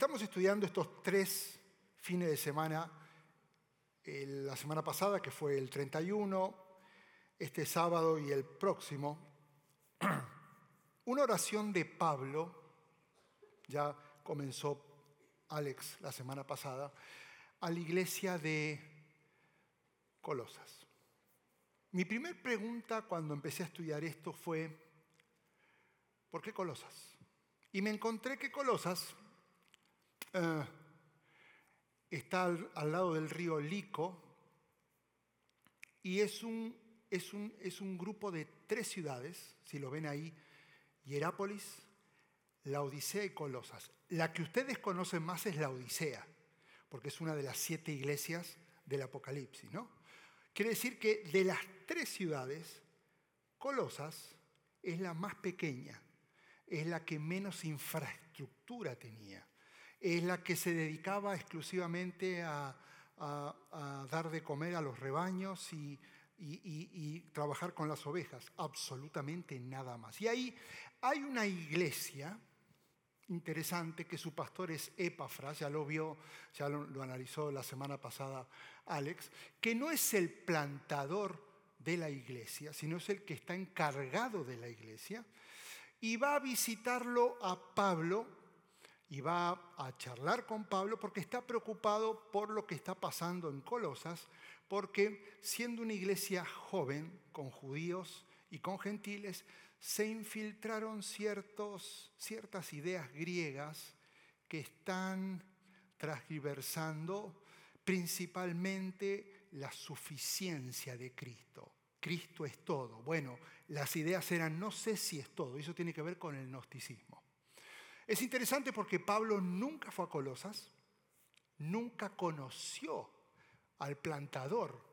Estamos estudiando estos tres fines de semana, la semana pasada que fue el 31, este sábado y el próximo, una oración de Pablo, ya comenzó Alex la semana pasada, a la iglesia de Colosas. Mi primer pregunta cuando empecé a estudiar esto fue, ¿por qué Colosas? Y me encontré que Colosas eh, está al, lado del río Lico y es un, es, un, es un grupo de tres ciudades, si lo ven ahí, Hierápolis, la Odisea y Colosas. La que ustedes conocen más es la Odisea, porque es una de las siete iglesias del Apocalipsis, ¿no? Quiere decir que de las tres ciudades, Colosas es la más pequeña, es la que menos infraestructura tenía, es la que se dedicaba exclusivamente a, dar de comer a los rebaños y, trabajar con las ovejas, absolutamente nada más. Y ahí hay una iglesia interesante que su pastor es Epafras, ya lo vio, ya lo, analizó la semana pasada Alex, que no es el plantador de la iglesia, sino es el que está encargado de la iglesia, y va a visitarlo a Pablo y va a charlar con Pablo porque está preocupado por lo que está pasando en Colosas, porque siendo una iglesia joven, con judíos y con gentiles, se infiltraron ciertos, ciertas ideas griegas que están transversando principalmente la suficiencia de Cristo. Cristo es todo. Bueno, las ideas eran no sé si es todo, eso tiene que ver con el gnosticismo. Es interesante porque Pablo nunca fue a Colosas, nunca conoció al plantador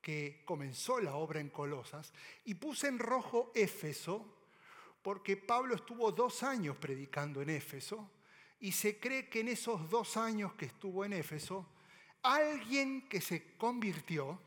que comenzó la obra en Colosas, y puse en rojo Éfeso, porque Pablo estuvo dos años predicando en Éfeso, y se cree que en esos dos años que estuvo en Éfeso, alguien que se convirtió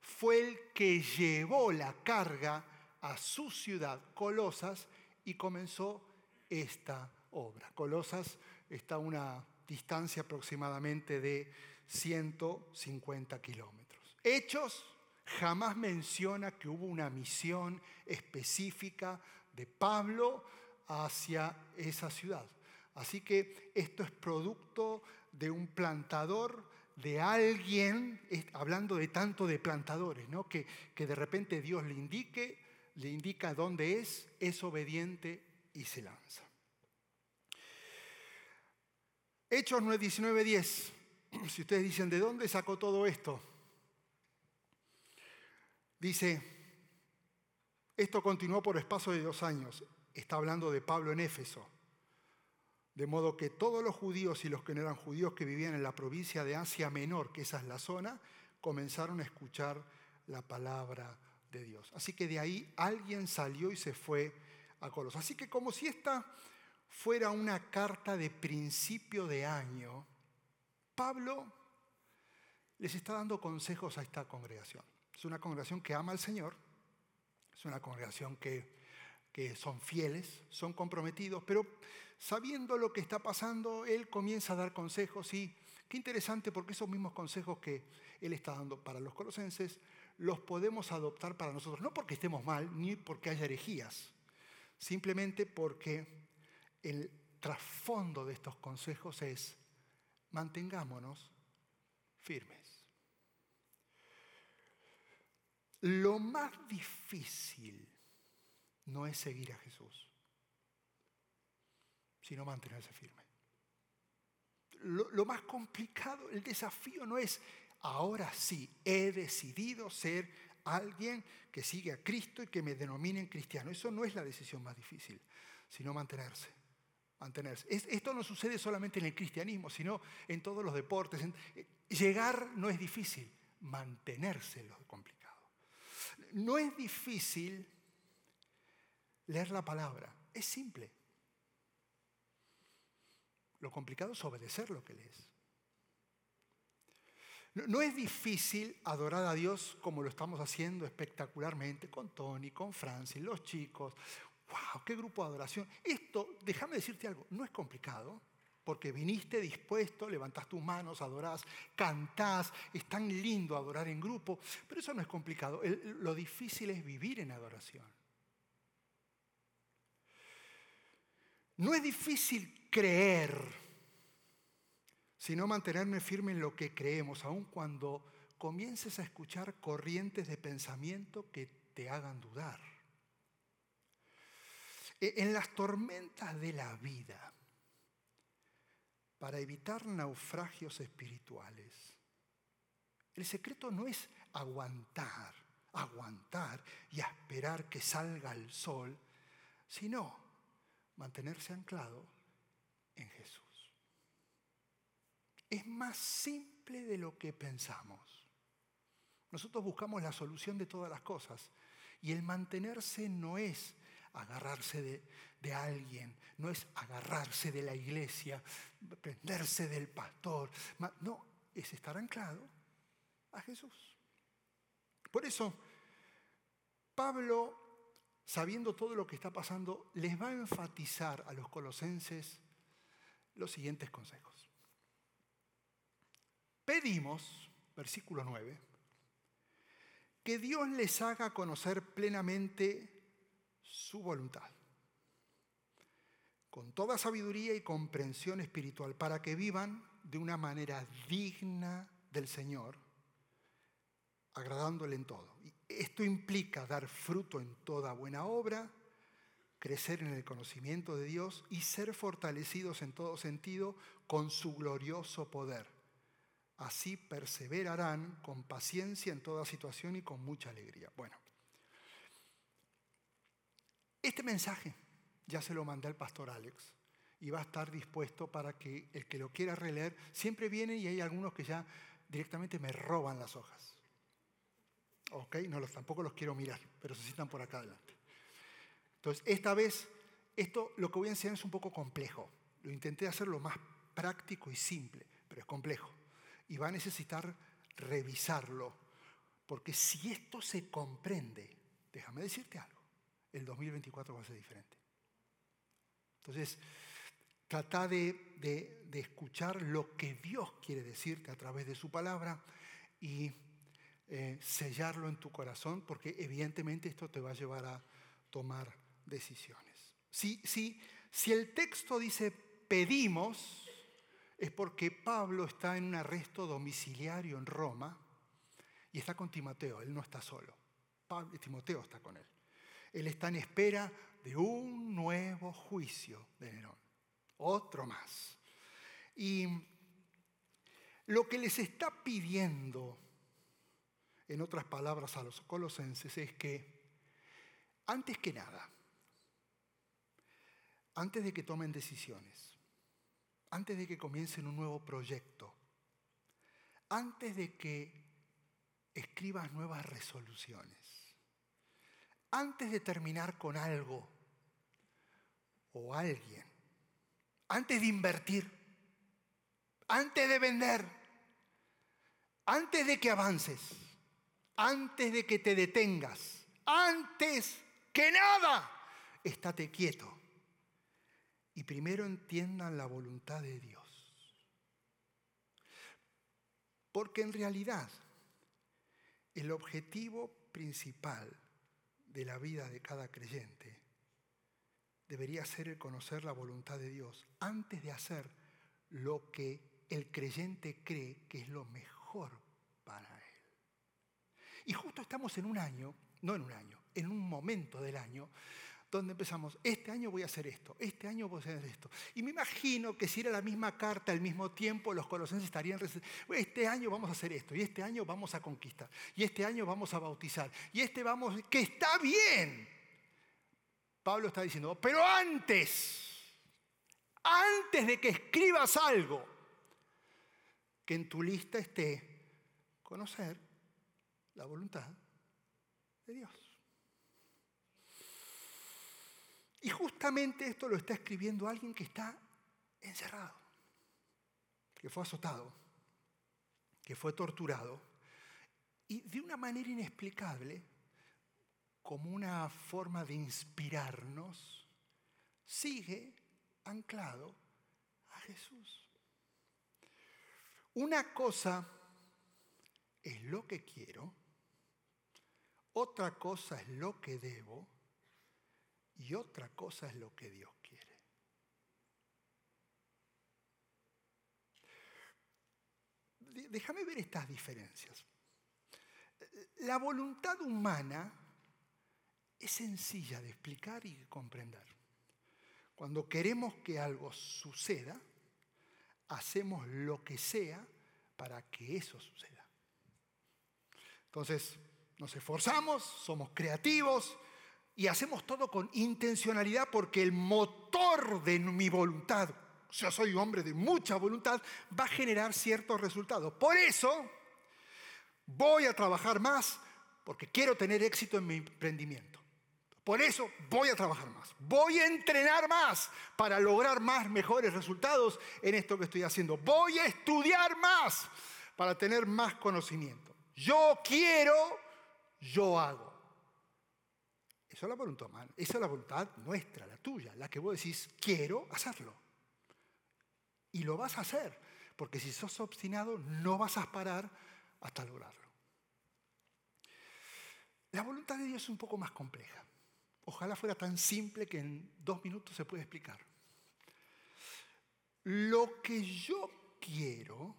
fue el que llevó la carga a su ciudad, Colosas, y comenzó esta obra. Colosas está a una distancia aproximadamente de 150 kilómetros. Hechos jamás menciona que hubo una misión específica de Pablo hacia esa ciudad. Así que esto es producto de un plantador, de alguien, hablando de tanto de plantadores, ¿no? que, que de repente Dios le indique, le indica dónde es, es obediente y se lanza. Hechos 9, 19, 10. Si ustedes dicen, ¿de dónde sacó todo esto? Dice, esto continuó por espacio de dos años. Está hablando de Pablo en Éfeso. De modo que todos los judíos y los que no eran judíos que vivían en la provincia de Asia Menor, que esa es la zona, comenzaron a escuchar la palabra de Dios. Así que de ahí alguien salió y se fue a Colos. Así que como si esta fuera una carta de principio de año, Pablo les está dando consejos a esta congregación. Es una congregación que ama al Señor, es una congregación que, que son fieles, son comprometidos, pero sabiendo lo que está pasando, Él comienza a dar consejos y qué interesante porque esos mismos consejos que Él está dando para los colosenses los podemos adoptar para nosotros, no porque estemos mal ni porque haya herejías, simplemente porque el trasfondo de estos consejos es mantengámonos firmes. Lo más difícil no es seguir a Jesús, sino mantenerse firme. Lo, más complicado, el desafío no es, ahora sí, he decidido ser alguien que sigue a Cristo y que me denominen cristiano. Eso no es la decisión más difícil, sino mantenerse. Mantenerse. esto no sucede solamente en el cristianismo, sino en todos los deportes. Eh, llegar no es difícil, mantenerse es lo complicado. No es difícil leer la palabra, es simple. Lo complicado es obedecer lo que lees. No, es difícil adorar a Dios como lo estamos haciendo espectacularmente con Tony, con Francis, los chicos. ¡Wow! ¡Qué grupo de adoración! Esto, déjame decirte algo, no es complicado. porque viniste dispuesto, levantás tus manos, adorás, cantás, es tan lindo adorar en grupo, pero eso no es complicado. lo difícil es vivir en adoración. No es difícil creer, sino mantenerme firme en lo que creemos, aun cuando comiences a escuchar corrientes de pensamiento que te hagan dudar. E, en las tormentas de la vida, para evitar naufragios espirituales, el secreto no es aguantar, aguantar y esperar que salga el sol, sino mantenerse anclado en Jesús. Es más simple de lo que pensamos. Nosotros buscamos la solución de todas las cosas. Y el mantenerse no es agarrarse de, alguien, no es agarrarse de la iglesia, prenderse del pastor. No, es estar anclado a Jesús. Por eso, Pablo, sabiendo todo lo que está pasando, les va a enfatizar a los colosenses los siguientes consejos. Pedimos, versículo 9, que Dios les haga conocer plenamente su voluntad, con toda sabiduría y comprensión espiritual, para que vivan de una manera digna del Señor, agradándole en todo. Esto implica dar fruto en toda buena obra, crecer en el conocimiento de Dios y ser fortalecidos en todo sentido con su glorioso poder Así perseverarán con paciencia en toda situación y con mucha alegría. Bueno, este mensaje ya se lo mandé al pastor Alex y va a estar dispuesto para que el que lo quiera releer, siempre viene y hay algunos que ya directamente me roban las hojas. Ok, no los, tampoco los quiero mirar, pero se citan por acá adelante. Entonces, esta vez, esto lo que voy a enseñar es un poco complejo. Lo intenté hacer lo más práctico y simple, pero es complejo y va a necesitar revisarlo. Porque si esto se comprende, déjame decirte algo, el 2024 va a ser diferente. Entonces, trata de, escuchar lo que Dios quiere decirte a través de su palabra y eh, sellarlo en tu corazón, porque evidentemente esto te va a llevar a tomar decisiones. Si, si, si el texto dice pedimos, es porque Pablo está en un arresto domiciliario en Roma y está con Timoteo, él no está solo. Pablo, Timoteo está con él. Él está en espera de un nuevo juicio de Nerón, otro más. Y lo que les está pidiendo, en otras palabras, a los colosenses es que, antes que nada, antes de que tomen decisiones, antes de que comiencen un nuevo proyecto, antes de que escribas nuevas resoluciones, antes de terminar con algo o alguien, antes de invertir, antes de vender, antes de que avances, antes de que te detengas, antes que nada, estate quieto y primero entiendan la voluntad de Dios. Porque en realidad el objetivo principal de la vida de cada creyente debería ser el conocer la voluntad de Dios antes de hacer lo que el creyente cree que es lo mejor para él. Y justo estamos en un año, no en un año, en un momento del año donde empezamos, este año voy a hacer esto, este año voy a hacer esto. Y me imagino que si era la misma carta al mismo tiempo, los colosenses estarían, este año vamos a hacer esto, y este año vamos a conquistar, y este año vamos a bautizar, y este vamos, que está bien. Pablo está diciendo, pero antes, antes de que escribas algo, que en tu lista esté conocer la voluntad de Dios. Y justamente esto lo está escribiendo alguien que está encerrado, que fue azotado, que fue torturado, y de una manera inexplicable, como una forma de inspirarnos, sigue anclado a Jesús. Una cosa es lo que quiero, otra cosa es lo que debo y otra cosa es lo que Dios quiere. Déjame ver estas diferencias. La voluntad humana es sencilla de explicar y comprender. Cuando queremos que algo suceda, hacemos lo que sea para que eso suceda. Entonces, nos esforzamos, somos creativos y hacemos todo con intencionalidad porque el motor de mi voluntad, yo soy un hombre de mucha voluntad, va a generar ciertos resultados. Por eso voy a trabajar más porque quiero tener éxito en mi emprendimiento. Por eso voy a trabajar más, voy a entrenar más para lograr más mejores resultados en esto que estoy haciendo. Voy a estudiar más para tener más conocimiento. Yo quiero, yo hago. Es la voluntad humana, esa es la voluntad nuestra, la tuya, la que vos decís, quiero hacerlo. Y lo vas a hacer, porque si sos obstinado no vas a parar hasta lograrlo. La voluntad de Dios es un poco más compleja. Ojalá fuera tan simple que en dos minutos se puede explicar. Lo que yo quiero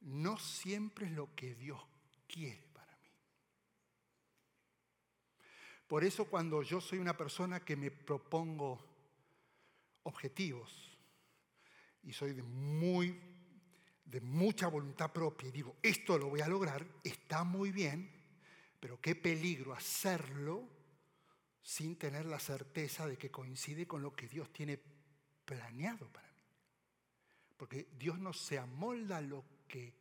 no siempre es lo que Dios quiere para mí. Por eso cuando yo soy una persona que me propongo objetivos y soy de muy de mucha voluntad propia y digo, esto lo voy a lograr, está muy bien, pero qué peligro hacerlo sin tener la certeza de que coincide con lo que Dios tiene planeado para mí. Porque Dios no se amolda a lo que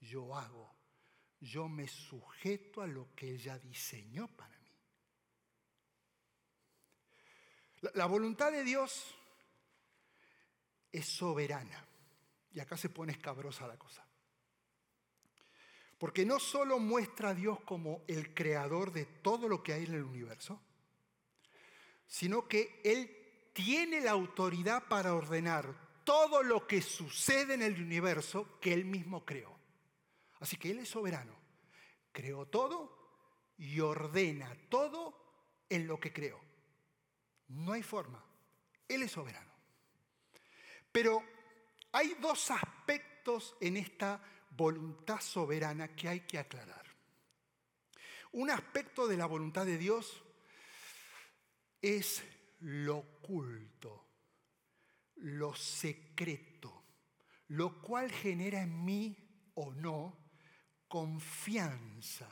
yo hago, yo me sujeto a lo que Él ya diseñó para mí. La, voluntad de Dios es soberana. Y acá se pone escabrosa la cosa. Porque no solo muestra a Dios como el creador de todo lo que hay en el universo, sino que Él tiene la autoridad para ordenar todo lo que sucede en el universo que Él mismo creó. Así que Él es soberano. Creó todo y ordena todo en lo que creó. No hay forma. Él es soberano. Pero hay dos aspectos en esta voluntad soberana que hay que aclarar. Un aspecto de la voluntad de Dios es lo oculto, lo secreto, lo cual genera en mí o no confianza.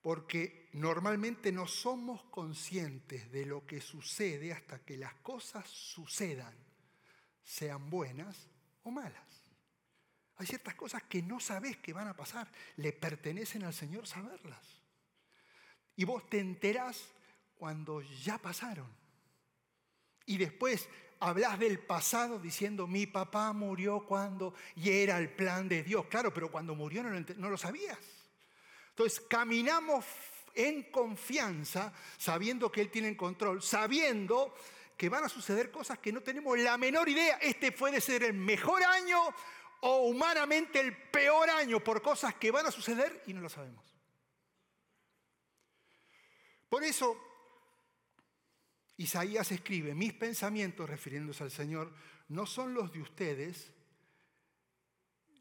Porque normalmente no somos conscientes de lo que sucede hasta que las cosas sucedan sean buenas o malas. Hay ciertas cosas que no sabes que van a pasar, le pertenecen al Señor saberlas. Y vos te enterás cuando ya pasaron. Y después hablas del pasado diciendo, mi papá murió cuando, y era el plan de Dios. Claro, pero cuando murió no lo, no lo sabías. Entonces caminamos en confianza, sabiendo que Él tiene el control, sabiendo que van a suceder cosas que no tenemos la menor idea. Este puede ser el mejor año o humanamente el peor año por cosas que van a suceder y no lo sabemos. Por eso Isaías escribe, mis pensamientos, refiriéndose al Señor, no son los de ustedes,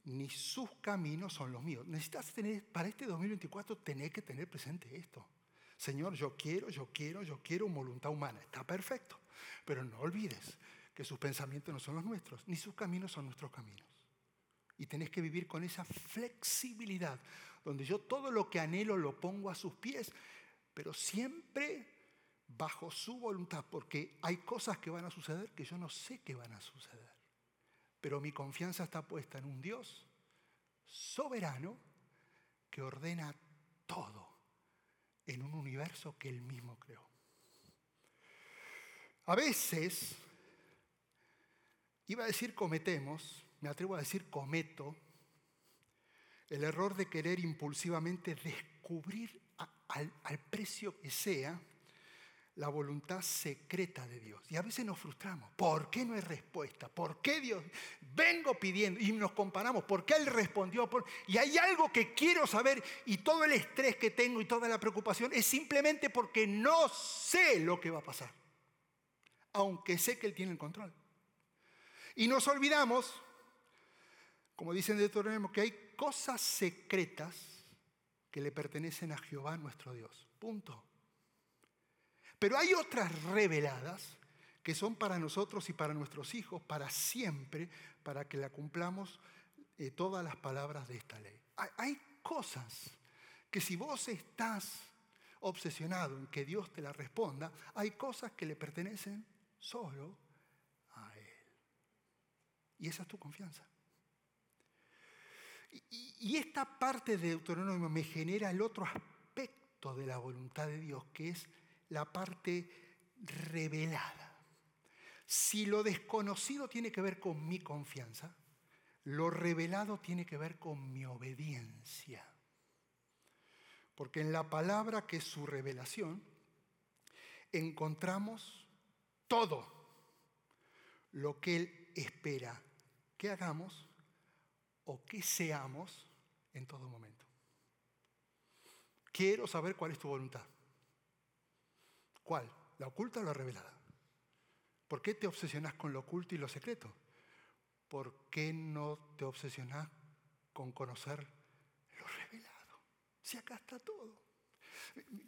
ni sus caminos son los míos. Necesitas tener, para este 2024, tener que tener presente esto. Señor, yo quiero, yo quiero, yo quiero voluntad humana. Está perfecto. Pero no olvides que sus pensamientos no son los nuestros, ni sus caminos son nuestros caminos. Y tenés que vivir con esa flexibilidad, donde yo todo lo que anhelo lo pongo a sus pies, pero siempre bajo su voluntad, porque hay cosas que van a suceder que yo no sé que van a suceder. Pero mi confianza está puesta en un Dios soberano que ordena todo en un universo que él mismo creó. A veces, iba a decir cometemos, me atrevo a decir cometo, el error de querer impulsivamente descubrir al, precio que sea la voluntad secreta de Dios. Y a veces nos frustramos. ¿Por qué no hay respuesta? ¿Por qué Dios? Vengo pidiendo y nos comparamos. ¿Por qué Él respondió? Y hay algo que quiero saber y todo el estrés que tengo y toda la preocupación es simplemente porque no sé lo que va a pasar. Aunque sé que Él tiene el control. Y nos olvidamos, como dicen de Deuteronomio, que hay cosas secretas que le pertenecen a Jehová nuestro Dios. Punto. Pero hay otras reveladas que son para nosotros y para nuestros hijos, para siempre, para que la cumplamos eh, todas las palabras de esta ley. Hay, cosas que si vos estás obsesionado en que Dios te la responda, hay cosas que le pertenecen solo a Él. Y esa es tu confianza. Y esta parte de Deuteronomio me genera el otro aspecto de la voluntad de Dios, que es la parte revelada. Si lo desconocido tiene que ver con mi confianza, lo revelado tiene que ver con mi obediencia. Porque en la palabra que es su revelación, encontramos todo lo que Él espera que hagamos o que seamos en todo momento. Quiero saber cuál es tu voluntad. ¿Cuál? ¿La oculta o la revelada? ¿Por qué te obsesionas con lo oculto y lo secreto? ¿Por qué no te obsesionas con conocer lo revelado? Si acá está todo.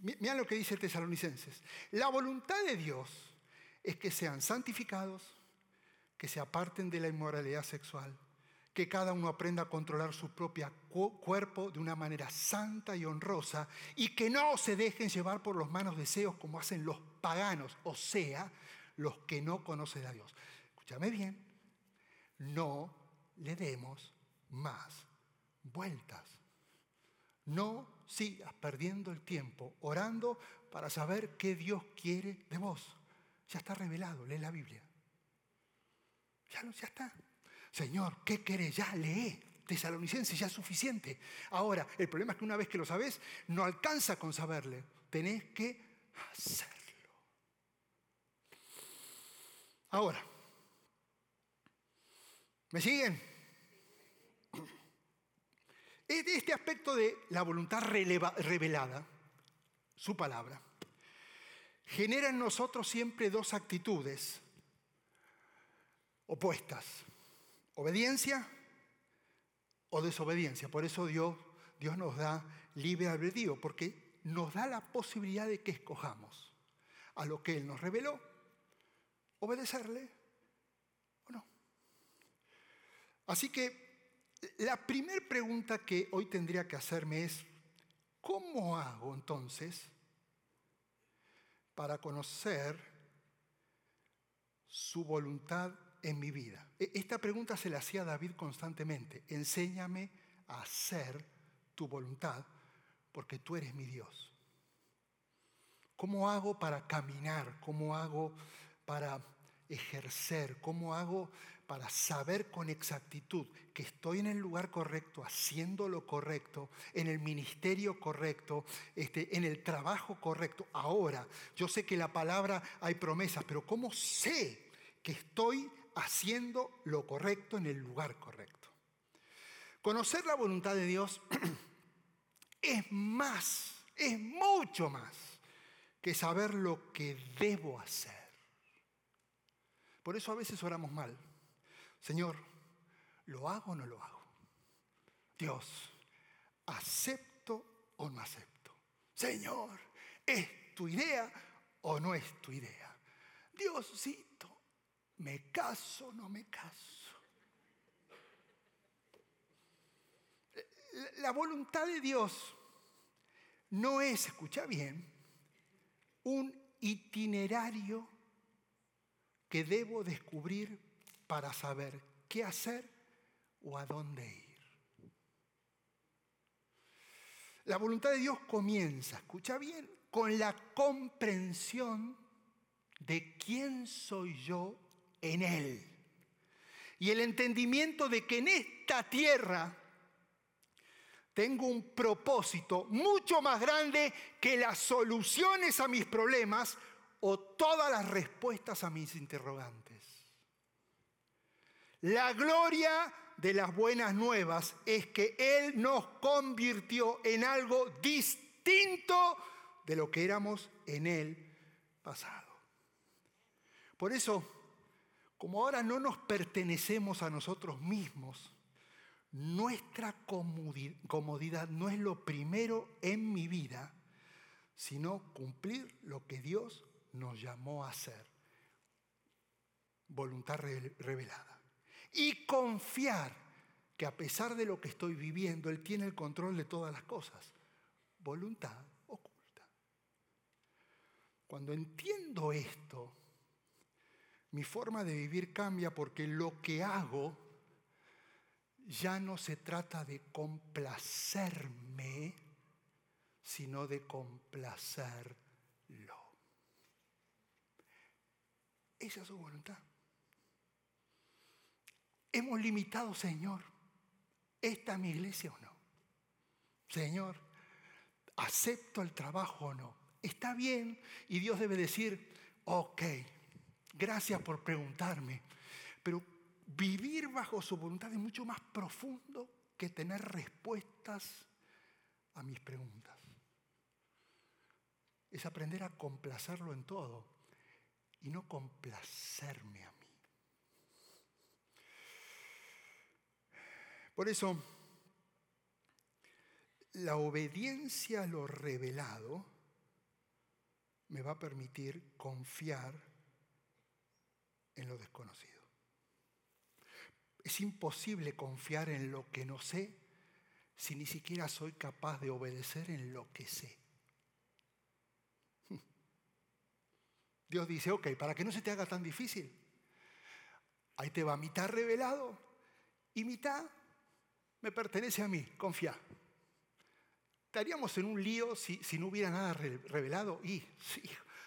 Mira lo que dice Tesalonicenses. La voluntad de Dios es que sean santificados, que se aparten de la inmoralidad sexual, que cada uno aprenda a controlar su propio cuerpo de una manera santa y honrosa y que no se dejen llevar por los manos deseos como hacen los paganos, o sea, los que no conocen a Dios. Escúchame bien, no le demos más vueltas. No sigas perdiendo el tiempo orando para saber qué Dios quiere de vos. Ya está revelado, lee la Biblia. Ya, ya está. Señor, ¿qué querés? Ya lee. Tesalonicenses ya es suficiente. Ahora, el problema es que una vez que lo sabes, no alcanza con saberle. Tenés que hacerlo. Ahora, ¿me siguen? Este aspecto de la voluntad revelada, su palabra, genera en nosotros siempre dos actitudes opuestas obediencia o desobediencia. Por eso Dios, Dios nos da libre albedrío, porque nos da la posibilidad de que escojamos a lo que Él nos reveló, obedecerle o no. Así que la primera pregunta que hoy tendría que hacerme es, ¿cómo hago entonces para conocer su voluntad en mi vida? E, esta pregunta se la hacía David constantemente. Enséñame a hacer tu voluntad, porque tú eres mi Dios. ¿Cómo hago para caminar? ¿Cómo hago para ejercer? ¿Cómo hago para saber con exactitud que estoy en el lugar correcto, haciendo lo correcto, en el ministerio correcto, este, en el trabajo correcto? Ahora, yo sé que la palabra hay promesas, pero ¿cómo sé que estoy haciendo lo correcto en el lugar correcto. Conocer la voluntad de Dios es más, es mucho más que saber lo que debo hacer. Por eso a veces oramos mal. Señor, ¿lo hago o no lo hago? Dios, ¿acepto o no acepto? Señor, ¿es tu idea o no es tu idea? Dios, sí, ¿Me caso o no me caso? La voluntad de Dios no es, escucha bien, un itinerario que debo descubrir para saber qué hacer o a dónde ir. La voluntad de Dios comienza, escucha bien, con la comprensión de quién soy yo en Él. Y el entendimiento de que en esta tierra tengo un propósito mucho más grande que las soluciones a mis problemas o todas las respuestas a mis interrogantes. La gloria de las buenas nuevas es que Él nos convirtió en algo distinto de lo que éramos en el pasado. Por eso, como ahora no nos pertenecemos a nosotros mismos, nuestra comodidad no es lo primero en mi vida, sino cumplir lo que Dios nos llamó a hacer. Voluntad revelada. Y confiar que a pesar de lo que estoy viviendo, Él tiene el control de todas las cosas. Voluntad oculta. Cuando entiendo esto, mi forma de vivir cambia porque lo que hago ya no se trata de complacerme, sino de complacerlo. Esa es su voluntad. Hemos limitado, Señor, esta mi iglesia o no. Señor, acepto el trabajo o no. Está bien y Dios debe decir, ok, Gracias por preguntarme. Pero vivir bajo su voluntad es mucho más profundo que tener respuestas a mis preguntas. Es aprender a complacerlo en todo y no complacerme a mí. Por eso, la obediencia a lo revelado me va a permitir confiar en lo desconocido. Es imposible confiar en lo que no sé si ni siquiera soy capaz de obedecer en lo que sé. Dios dice, ok, para que no se te haga tan difícil, ahí te va mitad revelado y mitad me pertenece a mí, confía. Estaríamos en un lío si, si no hubiera nada revelado y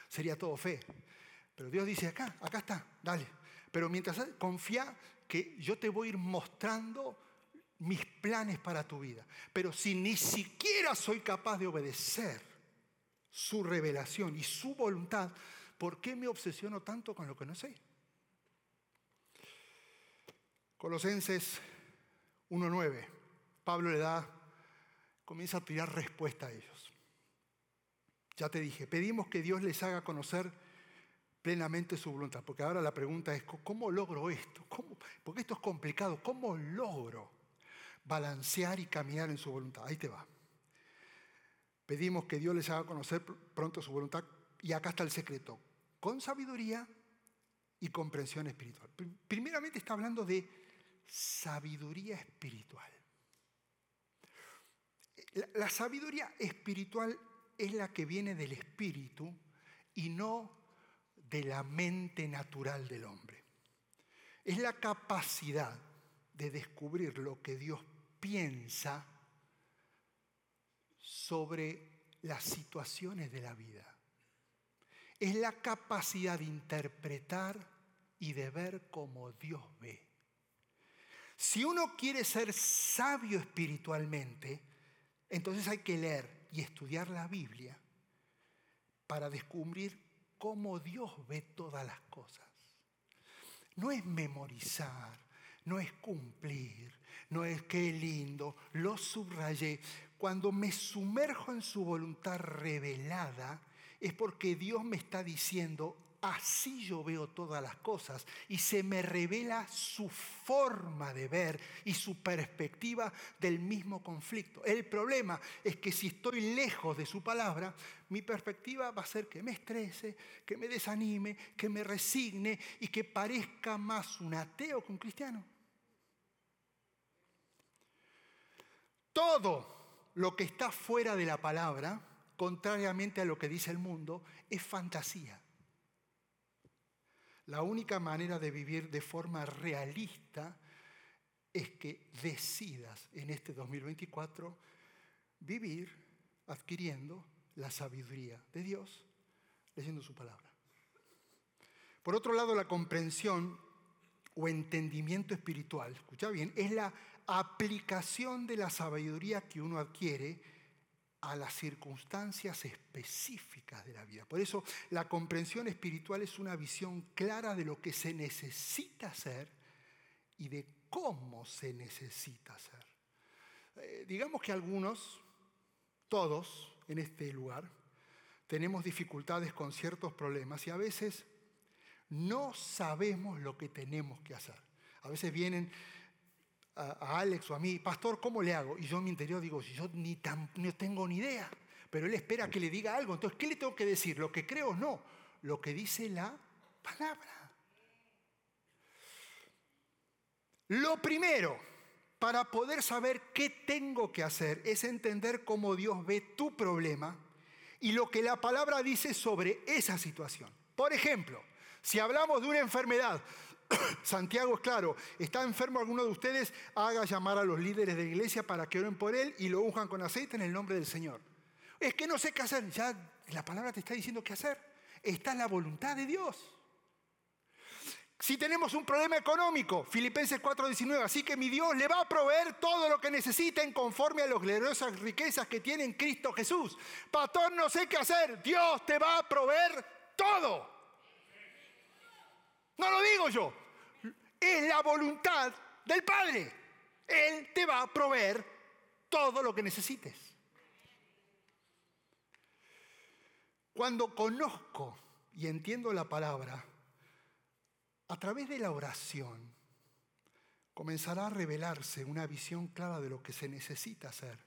sería todo fe. Pero Dios dice, acá, acá está, dale. Pero mientras confía que yo te voy a ir mostrando mis planes para tu vida. Pero si ni siquiera soy capaz de obedecer su revelación y su voluntad, ¿por qué me obsesiono tanto con lo que no sé? Colosenses 1.9, Pablo le da, comienza a tirar respuesta a ellos. Ya te dije, pedimos que Dios les haga conocer plenamente su voluntad. Porque ahora la pregunta es, ¿cómo logro esto? ¿Cómo? Porque esto es complicado. ¿Cómo logro balancear y caminar en su voluntad? Ahí te va. Pedimos que Dios les haga conocer pronto su voluntad. Y acá está el secreto. Con sabiduría y comprensión espiritual. Primeramente está hablando de sabiduría espiritual. La, sabiduría espiritual es la que viene del espíritu y no de la mente natural del hombre. Es la capacidad de descubrir lo que Dios piensa sobre las situaciones de la vida. Es la capacidad de interpretar y de ver como Dios ve. Si uno quiere ser sabio espiritualmente, entonces hay que leer y estudiar la Biblia para descubrir cómo Dios ve todas las cosas. No es memorizar, no es cumplir, no es qué lindo, lo subrayé. Cuando me sumerjo en su voluntad revelada, es porque Dios me está diciendo, así yo veo todas las cosas y se me revela su forma de ver y su perspectiva del mismo conflicto. El problema es que si estoy lejos de su palabra, mi perspectiva va a ser que me estrese, que me desanime, que me resigne y que parezca más un ateo que un cristiano. Todo lo que está fuera de la palabra, contrariamente a lo que dice el mundo, es fantasía. La única manera de vivir de forma realista es que decidas en este 2024 vivir adquiriendo la sabiduría de Dios, leyendo su palabra. Por otro lado, la comprensión o entendimiento espiritual, escucha bien, es la aplicación de la sabiduría que uno adquiere a las circunstancias específicas de la vida. Por eso la comprensión espiritual es una visión clara de lo que se necesita hacer y de cómo se necesita hacer. Eh, digamos que algunos, todos en este lugar, tenemos dificultades con ciertos problemas y a veces no sabemos lo que tenemos que hacer. A veces vienen a, Alex o a mí, pastor, ¿cómo le hago? Y yo en mi interior digo, yo ni no tengo ni idea, pero él espera que le diga algo. Entonces, ¿qué le tengo que decir? ¿Lo que creo o no? Lo que dice la palabra. Lo primero para poder saber qué tengo que hacer es entender cómo Dios ve tu problema y lo que la palabra dice sobre esa situación. Por ejemplo, si hablamos de una enfermedad, Santiago es claro, está enfermo alguno de ustedes, haga llamar a los líderes de la iglesia para que oren por él y lo unjan con aceite en el nombre del Señor. Es que no sé qué hacer, ya la palabra te está diciendo qué hacer. Está la voluntad de Dios. Si tenemos un problema económico, Filipenses 4:19, así que mi Dios le va a proveer todo lo que necesiten conforme a las gloriosas riquezas que tiene en Cristo Jesús. Pastor, no sé qué hacer, Dios te va a proveer todo. No lo digo yo, es la voluntad del Padre. Él te va a proveer todo lo que necesites. Cuando conozco y entiendo la palabra, a través de la oración comenzará a revelarse una visión clara de lo que se necesita hacer,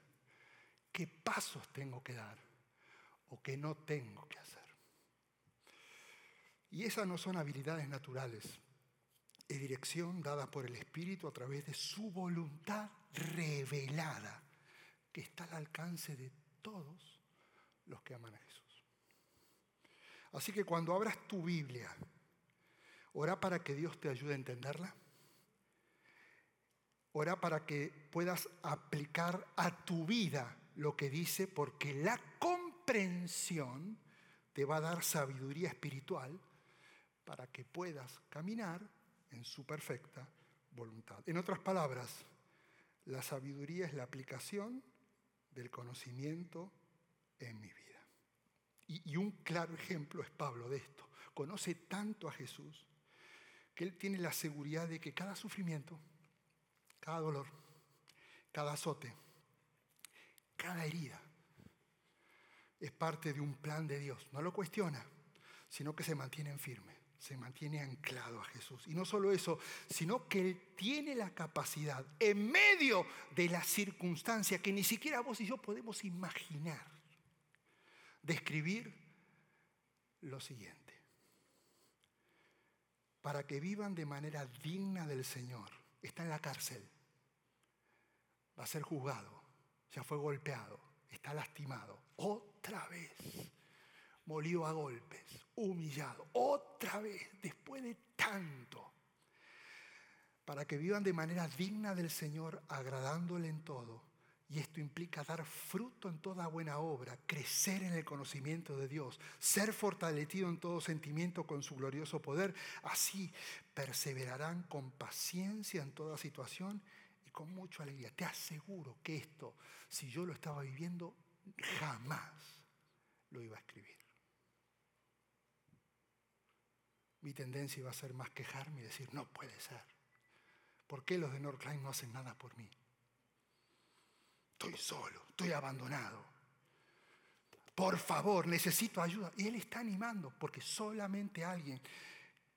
qué pasos tengo que dar o qué no tengo que hacer. Y esas no son habilidades naturales, es dirección dada por el Espíritu a través de su voluntad revelada, que está al alcance de todos los que aman a Jesús. Así que cuando abras tu Biblia, Ora para que Dios te ayude a entenderla. Ora para que puedas aplicar a tu vida lo que dice, porque la comprensión te va a dar sabiduría espiritual para que puedas caminar en su perfecta voluntad. En otras palabras, la sabiduría es la aplicación del conocimiento en mi vida. Y, un claro ejemplo es Pablo de esto. Conoce tanto a Jesús que Él tiene la seguridad de que cada sufrimiento, cada dolor, cada azote, cada herida, es parte de un plan de Dios. No lo cuestiona, sino que se mantiene en firme, se mantiene anclado a Jesús. Y no solo eso, sino que Él tiene la capacidad, en medio de la circunstancia que ni siquiera vos y yo podemos imaginar, de escribir lo siguiente para que vivan de manera digna del Señor. Está en la cárcel, va a ser juzgado, ya fue golpeado, está lastimado, otra vez, molido a golpes, humillado, otra vez, después de tanto, para que vivan de manera digna del Señor, agradándole en todo y esto implica dar fruto en toda buena obra, crecer en el conocimiento de Dios, ser fortalecido en todo sentimiento con su glorioso poder. Así perseverarán con paciencia en toda situación y con mucha alegría. Te aseguro que esto, si yo lo estaba viviendo, jamás lo iba a escribir. Mi tendencia iba a ser más quejarme y decir, no puede ser. ¿Por qué los de Northline no hacen nada por mí? estoy solo, estoy abandonado. Por favor, necesito ayuda. Y Él está animando, porque solamente alguien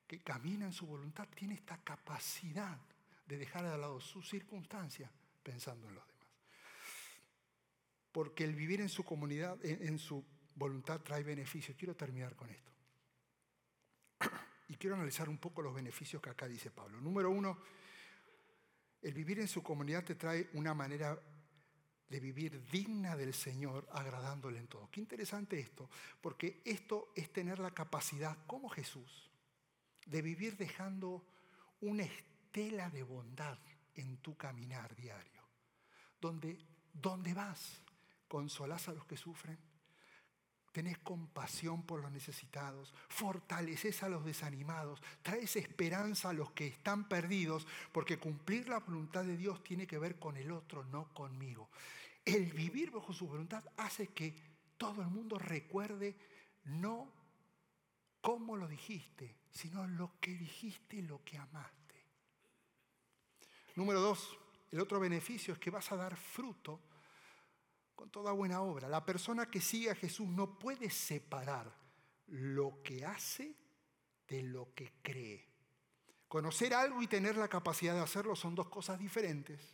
que camina en su voluntad tiene esta capacidad de dejar de lado sus circunstancias pensando en los demás. Porque el vivir en su comunidad, en, su voluntad trae beneficios. Quiero terminar con esto. Y quiero analizar un poco los beneficios que acá dice Pablo. Número uno, el vivir en su comunidad te trae una manera de vivir digna del Señor, agradándole en todo. Qué interesante esto, porque esto es tener la capacidad, como Jesús, de vivir dejando una estela de bondad en tu caminar diario, donde, donde vas, consolas a los que sufren, tenés compasión por los necesitados, fortaleces a los desanimados, traes esperanza a los que están perdidos, porque cumplir la voluntad de Dios tiene que ver con el otro, no conmigo. El vivir bajo su voluntad hace que todo el mundo recuerde no cómo lo dijiste, sino lo que dijiste y lo que amaste. Número dos, el otro beneficio es que vas a dar fruto con toda buena obra. La persona que sigue a Jesús no puede separar lo que hace de lo que cree. Conocer algo y tener la capacidad de hacerlo son dos cosas diferentes.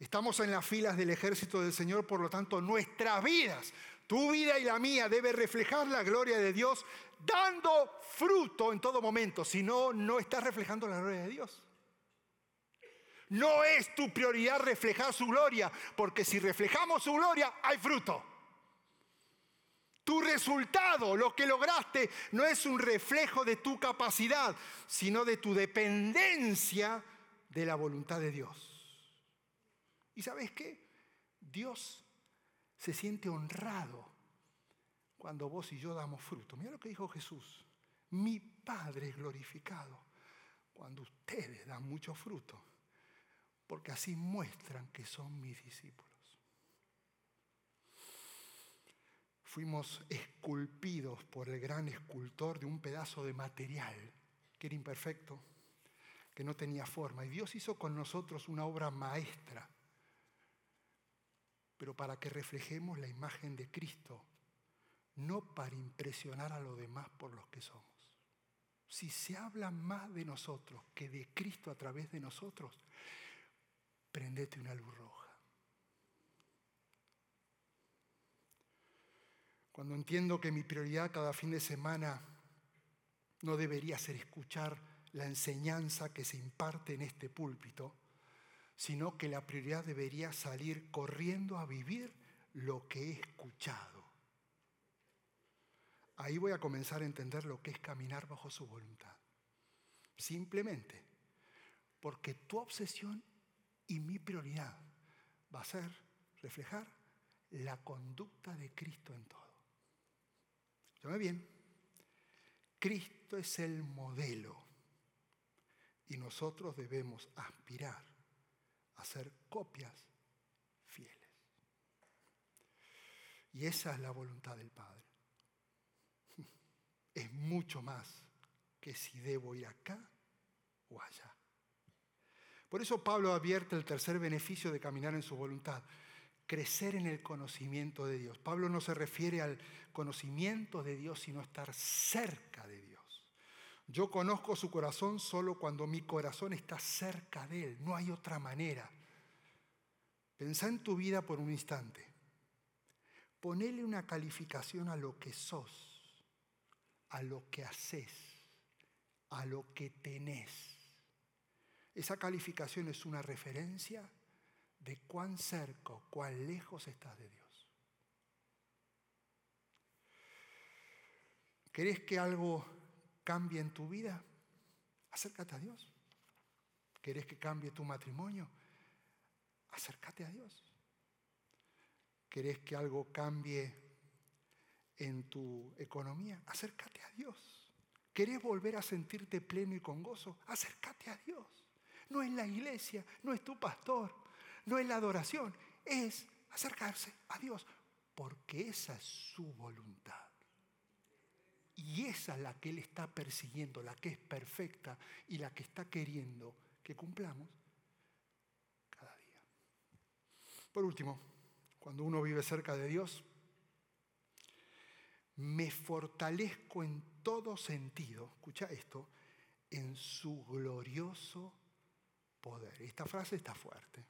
Estamos en las filas del ejército del Señor, por lo tanto nuestras vidas, tu vida y la mía, debe reflejar la gloria de Dios dando fruto en todo momento. Si no, no estás reflejando la gloria de Dios. No es tu prioridad reflejar su gloria, porque si reflejamos su gloria, hay fruto. Tu resultado, lo que lograste, no es un reflejo de tu capacidad, sino de tu dependencia de la voluntad de Dios. ¿Y sabes qué? Dios se siente honrado cuando vos y yo damos fruto. Mira lo que dijo Jesús. Mi Padre es glorificado cuando ustedes dan mucho fruto porque así muestran que son mis discípulos. Fuimos esculpidos por el gran escultor de un pedazo de material que era imperfecto, que no tenía forma. Y Dios hizo con nosotros una obra maestra, pero para que reflejemos la imagen de Cristo, no para impresionar a los demás por los que somos. Si se habla más de nosotros que de Cristo a través de nosotros, prendete una luz roja. Cuando entiendo que mi prioridad cada fin de semana no debería ser escuchar la enseñanza que se imparte en este púlpito, sino que la prioridad debería salir corriendo a vivir lo que he escuchado. Ahí voy a comenzar a entender lo que es caminar bajo su voluntad. Simplemente porque tu obsesión y mi prioridad va a ser reflejar la conducta de Cristo en todo. Escúchame bien, Cristo es el modelo y nosotros debemos aspirar a ser copias fieles. Y esa es la voluntad del Padre. Es mucho más que si debo ir acá o allá. Por eso Pablo advierte el tercer beneficio de caminar en su voluntad, crecer en el conocimiento de Dios. Pablo no se refiere al conocimiento de Dios, sino estar cerca de Dios. Yo conozco su corazón solo cuando mi corazón está cerca de Él, no hay otra manera. Pensá en tu vida por un instante. Ponele una calificación a lo que sos, a lo que haces, a lo que tenés. Esa calificación es una referencia de cuán cerca, cuán lejos estás de Dios. ¿Querés que algo cambie en tu vida? Acércate a Dios. ¿Querés que cambie tu matrimonio? Acércate a Dios. ¿Querés que algo cambie en tu economía? Acércate a Dios. ¿Querés volver a sentirte pleno y con gozo? Acércate a Dios. No es la iglesia, no es tu pastor, no es la adoración, es acercarse a Dios, porque esa es su voluntad. Y esa es la que Él está persiguiendo, la que es perfecta y la que está queriendo que cumplamos cada día. Por último, cuando uno vive cerca de Dios, me fortalezco en todo sentido, escucha esto, en su glorioso poder. Esta frase está fuerte.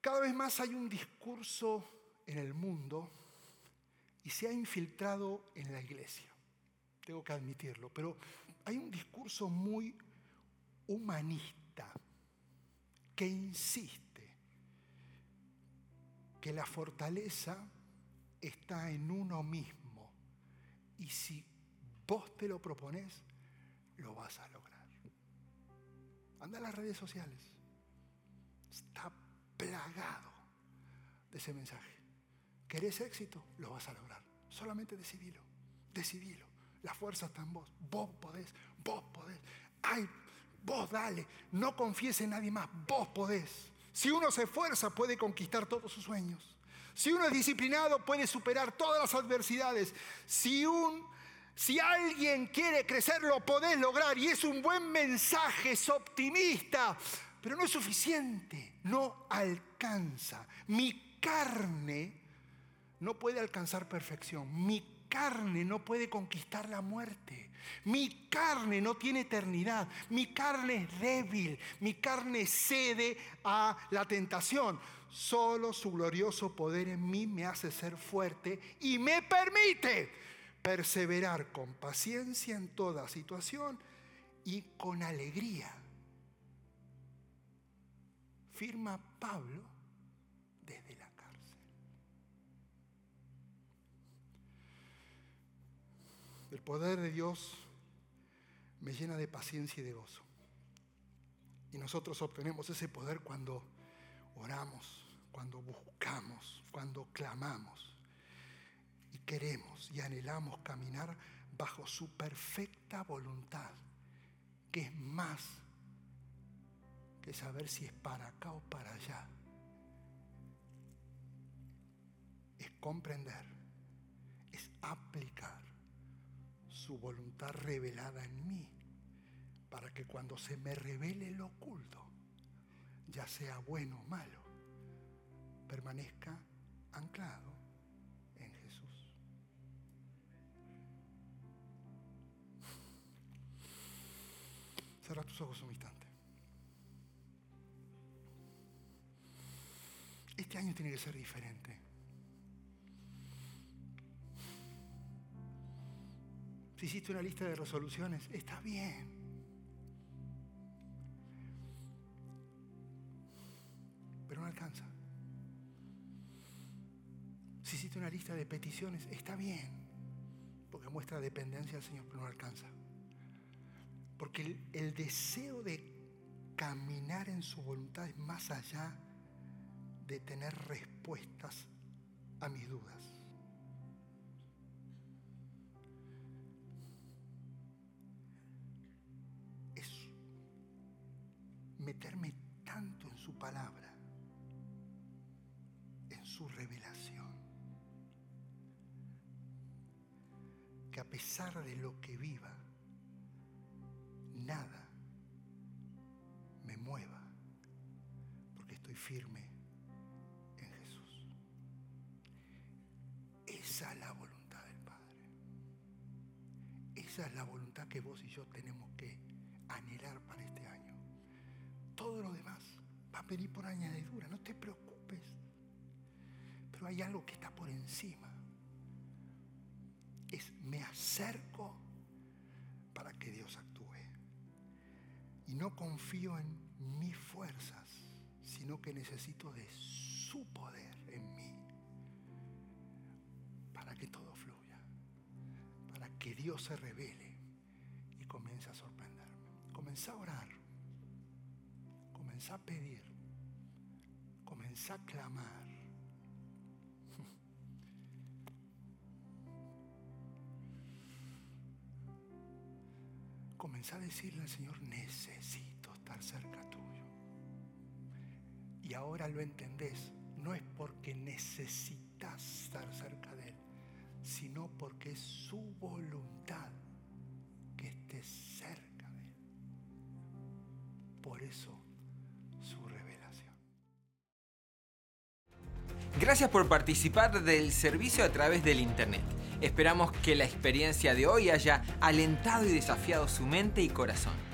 Cada vez más hay un discurso en el mundo y se ha infiltrado en la iglesia. Tengo que admitirlo, pero hay un discurso muy humanista que insiste que la fortaleza está en uno mismo y si vos te lo propones, lo vas a lograr. Anda a las redes sociales. Está plagado de ese mensaje. ¿Querés éxito? Lo vas a lograr. Solamente decidilo. Decidilo. La fuerza está en vos. Vos podés. Vos podés. Ay, vos dale. No confíes en nadie más. Vos podés. Si uno se esfuerza, puede conquistar todos sus sueños. Si uno es disciplinado, puede superar todas las adversidades. Si, un, si alguien quiere crecer, lo podés lograr. Y es un buen mensaje, es optimista. Pero no es suficiente, no alcanza. Mi carne no puede alcanzar perfección. Mi carne no puede conquistar la muerte. Mi carne no tiene eternidad. Mi carne es débil. Mi carne cede a la tentación. Solo su glorioso poder en mí me hace ser fuerte y me permite perseverar con paciencia en toda situación y con alegría. Firma Pablo desde la cárcel. El poder de Dios me llena de paciencia y de gozo. Y nosotros obtenemos ese poder cuando oramos, cuando buscamos, cuando clamamos queremos y anhelamos caminar bajo su perfecta voluntad, que es más que saber si es para acá o para allá. Es comprender, es aplicar su voluntad revelada en mí, para que cuando se me revele lo oculto, ya sea bueno o malo, permanezca anclado Cierra tus ojos un instante. Este año tiene que ser diferente. Si hiciste una lista de resoluciones, está bien. Pero no alcanza si hiciste una lista de peticiones, está bien, porque muestra dependencia al Señor, pero no alcanza. Porque el, deseo de caminar en su voluntad es más allá de tener respuestas a mis dudas. Es meterme tanto en su palabra, en su revelación que a pesar de lo que viva, firme en Jesús. Esa es la voluntad del Padre. Esa es la voluntad que vos y yo tenemos que anhelar para este año. Todo lo demás va a venir por añadidura, no te preocupes. Pero hay algo que está por encima es me acerco para que Dios actúe. Y no confío en mis fuerzas, sino que necesito de su poder en mí para que todo fluya, para que Dios se revele y comience a sorprenderme. Comienza a orar, comienza a pedir, comienza a clamar Comenzá a decirle al Señor, necesito estar cerca tuyo. Y ahora lo entendés, no es porque necesitas estar cerca de Él, sino porque es su voluntad que estés cerca de Él. Por eso su revelación. Gracias por participar del servicio a través del Internet. Esperamos que la experiencia de hoy haya alentado y desafiado su mente y corazón.